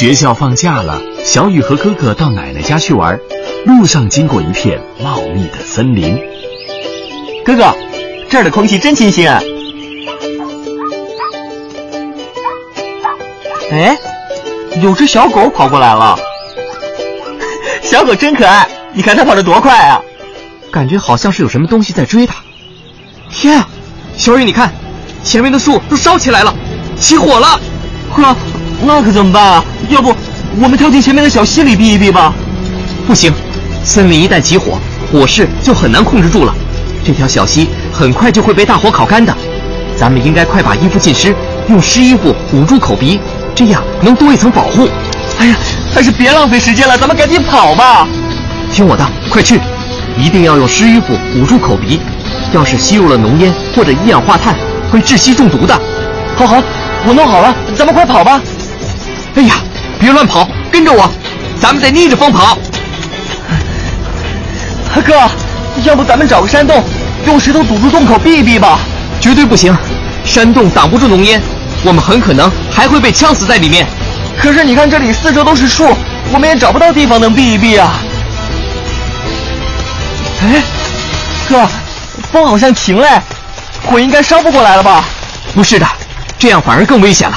学校放假了，小雨和哥哥到奶奶家去玩。路上经过一片茂密的森林。哥哥，这儿的空气真清新啊！哎，有只小狗跑过来了。小狗真可爱，你看它跑得多快啊！感觉好像是有什么东西在追它。天啊，小雨，你看，前面的树都烧起来了，起火了！呵，那可怎么办啊？要不我们跳进前面的小溪里避一避吧？不行，森林一旦起火，火势就很难控制住了。这条小溪很快就会被大火烤干的。咱们应该快把衣服浸湿，用湿衣服捂住口鼻，这样能多一层保护。哎呀，还是别浪费时间了，咱们赶紧跑吧！听我的，快去！一定要用湿衣服捂住口鼻，要是吸入了浓烟或者一氧化碳，会窒息中毒的。好好，我弄好了，咱们快跑吧！哎呀，别乱跑，跟着我，咱们得逆着风跑。哥，要不咱们找个山洞，用石头堵住洞口避一避吧？绝对不行，山洞挡不住浓烟，我们很可能还会被呛死在里面。可是你看这里四周都是树，我们也找不到地方能避一避啊。哎，哥，风好像停了，火应该烧不过来了吧？不是的，这样反而更危险了。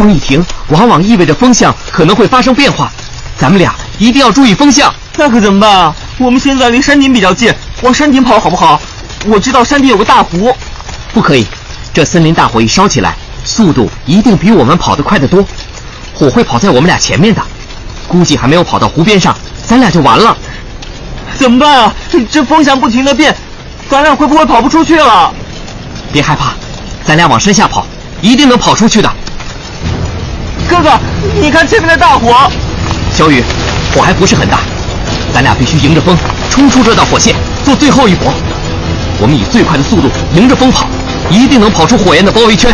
风一停，往往意味着风向可能会发生变化，咱们俩一定要注意风向。那可怎么办啊？我们现在离山顶比较近，往山顶跑好不好？我知道山顶有个大湖。不可以，这森林大火一烧起来，速度一定比我们跑得快得多。火会跑在我们俩前面的，估计还没有跑到湖边上，咱俩就完了。怎么办啊？这风向不停的变，咱俩会不会跑不出去了？别害怕，咱俩往山下跑，一定能跑出去的。哥哥，你看前面的大火。小雨，火还不是很大，咱俩必须迎着风冲出这道火线，做最后一搏。我们以最快的速度迎着风跑，一定能跑出火焰的包围圈。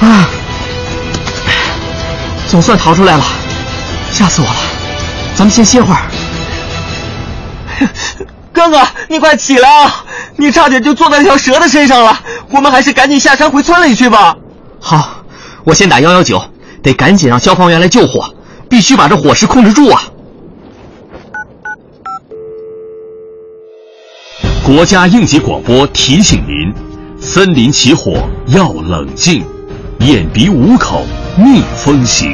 啊！总算逃出来了，吓死我了！咱们先歇会儿。哥哥，你快起来啊！你差点就坐在那条蛇的身上了。我们还是赶紧下山回村里去吧。好，我先打幺幺九，得赶紧让消防员来救火，必须把这火势控制住啊！国家应急广播提醒您：森林起火要冷静，掩鼻捂口，逆风行。